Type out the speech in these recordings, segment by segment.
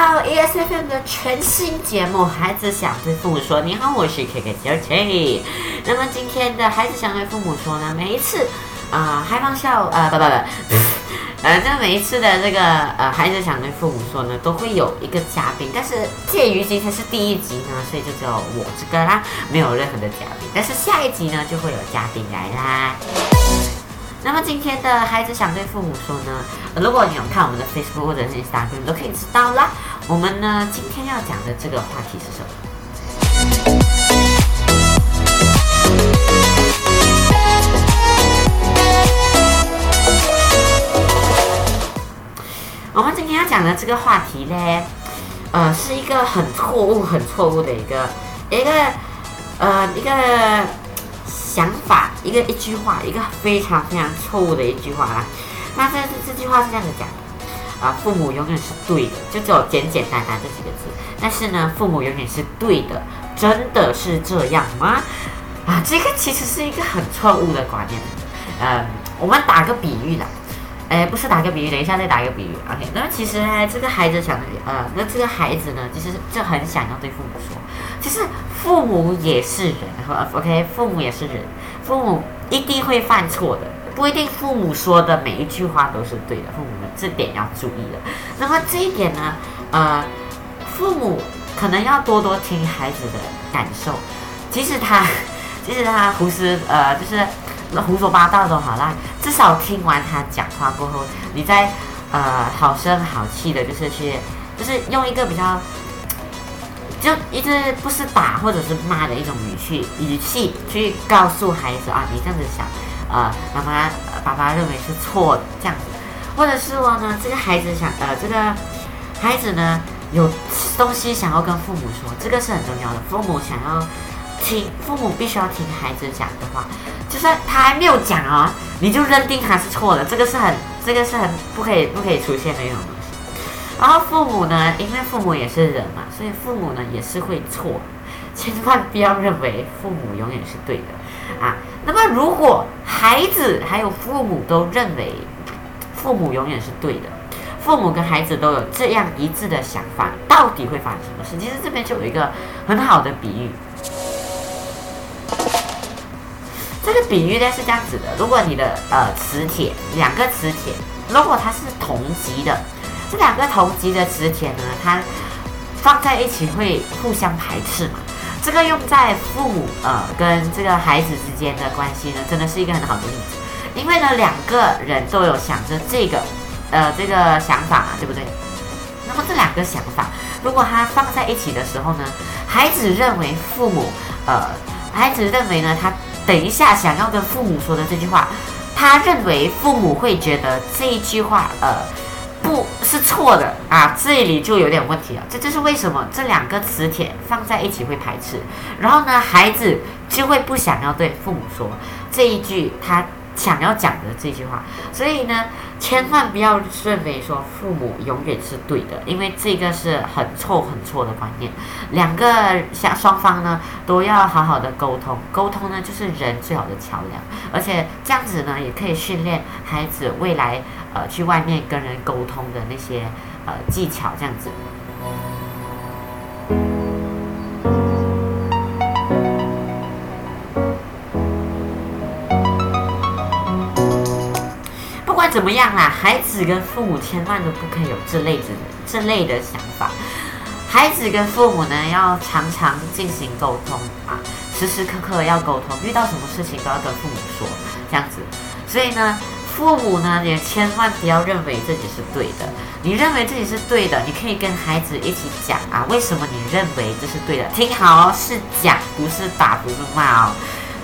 到 ESFM 的全新节目《孩子想对父母说》。你好，我是 K K 姐姐。那么今天的孩子想对父母说呢？每一次啊，开放笑呃不不不，呃，那每一次的这个呃，孩子想对父母说呢，都会有一个嘉宾。但是鉴于今天是第一集呢，所以就只有我这个啦，没有任何的嘉宾。但是下一集呢，就会有嘉宾来啦。那么今天的孩子想对父母说呢？如果你有看我们的 Facebook 或者是 Instagram，都可以知道啦。我们呢今天要讲的这个话题是什么？我们今天要讲的这个话题呢，呃，是一个很错误、很错误的一个一个呃一个。想法一个一句话，一个非常非常错误的一句话啦。那这这句话是这样子讲的啊，父母永远是对的，就只有简简单单这几个字。但是呢，父母永远是对的，真的是这样吗？啊，这个其实是一个很错误的观念。嗯，我们打个比喻啦，哎，不是打个比喻，等一下再打个比喻。OK，那么其实呢，这个孩子想，呃，那这个孩子呢，其实就很想要对父母说，其实父母也是人，OK，父母也是人。父母一定会犯错的，不一定父母说的每一句话都是对的，父母们这点要注意的。那么这一点呢，呃，父母可能要多多听孩子的感受，即使他，即使他胡思呃，就是胡说八道都好啦，至少听完他讲话过后，你再呃好声好气的，就是去，就是用一个比较。就一直不是打或者是骂的一种语气语气去告诉孩子啊，你这样子想，呃，妈妈爸爸认为是错的这样子，或者是说呢，这个孩子想呃，这个孩子呢有东西想要跟父母说，这个是很重要的。父母想要听，父母必须要听孩子讲的话，就算他还没有讲啊，你就认定他是错的，这个是很这个是很不可以不可以出现的一种东西。然后父母呢，因为父母也是人嘛，所以父母呢也是会错，千万不要认为父母永远是对的啊。那么如果孩子还有父母都认为父母永远是对的，父母跟孩子都有这样一致的想法，到底会发生什么事？其实这边就有一个很好的比喻，比喻呢是这样子的：如果你的呃磁铁两个磁铁，如果它是同极的。这两个同级的磁铁呢，它放在一起会互相排斥嘛？这个用在父母呃跟这个孩子之间的关系呢，真的是一个很好的例子。因为呢，两个人都有想着这个呃这个想法嘛，对不对？那么这两个想法，如果他放在一起的时候呢，孩子认为父母呃，孩子认为呢，他等一下想要跟父母说的这句话，他认为父母会觉得这一句话呃。不是错的啊，这里就有点问题了。这就是为什么这两个磁铁放在一起会排斥，然后呢，孩子就会不想要对父母说这一句他想要讲的这句话。所以呢，千万不要认为说父母永远是对的，因为这个是很错很错的观念。两个相双方呢都要好好的沟通，沟通呢就是人最好的桥梁，而且这样子呢也可以训练孩子未来。呃，去外面跟人沟通的那些呃技巧，这样子。怎么样啦，孩子跟父母千万都不可以有这类子这类的想法。孩子跟父母呢，要常常进行沟通啊，时时刻刻要沟通，遇到什么事情都要跟父母说，这样子。所以呢。父母呢，也千万不要认为自己是对的。你认为自己是对的，你可以跟孩子一起讲啊，为什么你认为这是对的？听好哦，是讲，不是打，不是骂哦。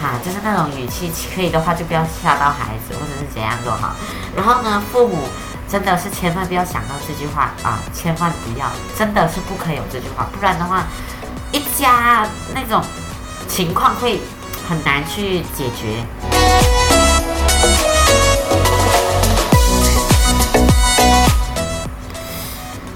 啊，就是那种语气，可以的话就不要吓到孩子，或者是怎样都好。然后呢，父母真的是千万不要想到这句话啊，千万不要，真的是不可以有这句话，不然的话，一家那种情况会很难去解决。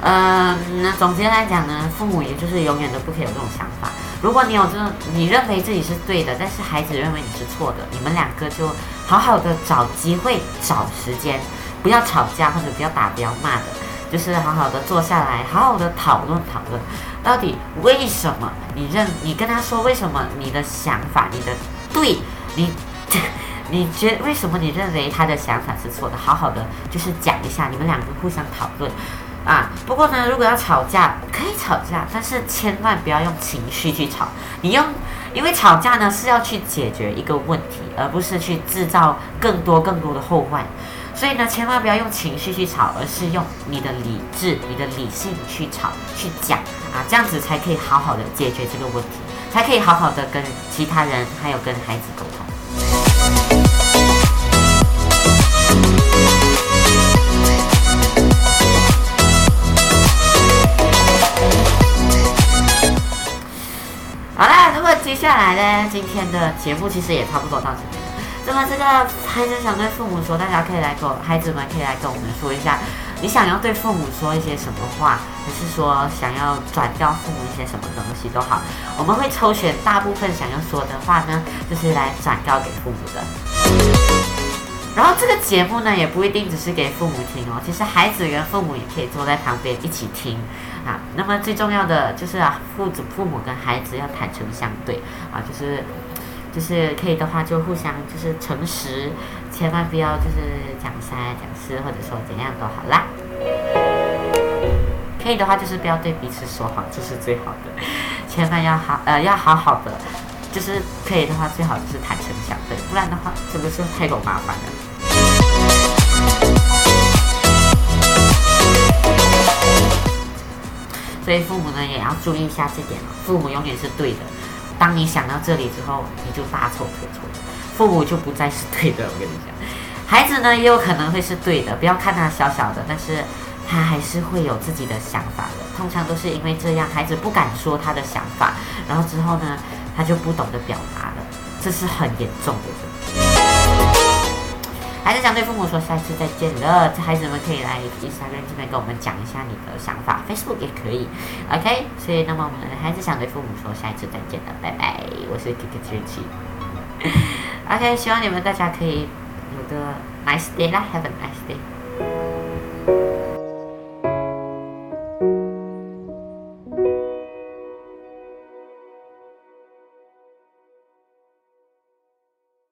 嗯，那总结来讲呢，父母也就是永远都不可以有这种想法。如果你有这种，你认为自己是对的，但是孩子认为你是错的，你们两个就好好的找机会、找时间，不要吵架或者不要打、不要骂的，就是好好的坐下来，好好的讨论讨论，到底为什么你认你跟他说为什么你的想法你的对你。你觉为什么你认为他的想法是错的？好好的就是讲一下，你们两个互相讨论啊。不过呢，如果要吵架，可以吵架，但是千万不要用情绪去吵。你用，因为吵架呢是要去解决一个问题，而不是去制造更多更多的后患。所以呢，千万不要用情绪去吵，而是用你的理智、你的理性去吵、去讲啊，这样子才可以好好的解决这个问题，才可以好好的跟其他人还有跟孩子沟通。来呢，今天的节目其实也差不多到这边了。那么这个孩子想对父母说，大家可以来跟孩子们可以来跟我们说一下，你想要对父母说一些什么话，还是说想要转告父母一些什么东西都好，我们会抽选大部分想要说的话呢，就是来转告给父母的。这个节目呢，也不一定只是给父母听哦，其实孩子跟父母也可以坐在旁边一起听啊。那么最重要的就是啊，父子父母跟孩子要坦诚相对啊，就是。就是可以的话，就互相就是诚实，千万不要就是讲三讲四，或者说怎样都好啦。可以的话，就是不要对彼此说谎，这是最好的。千万要好呃要好好的，就是可以的话，最好就是坦诚相对，不然的话，是不是太够麻烦了？所以父母呢也要注意一下这点，父母永远是对的。当你想到这里之后，你就大错特错，父母就不再是对的。我跟你讲，孩子呢也有可能会是对的，不要看他小小的，但是他还是会有自己的想法的。通常都是因为这样，孩子不敢说他的想法，然后之后呢，他就不懂得表达了，这是很严重的。还是想对父母说下一次再见了，孩子们可以来 Instagram 这边跟我们讲一下你的想法，Facebook 也可以，OK。所以那么我们还是想对父母说下一次再见了，拜拜，我是 Kiki 天气，OK。希望你们大家可以有个 nice day 啦，Have a nice day。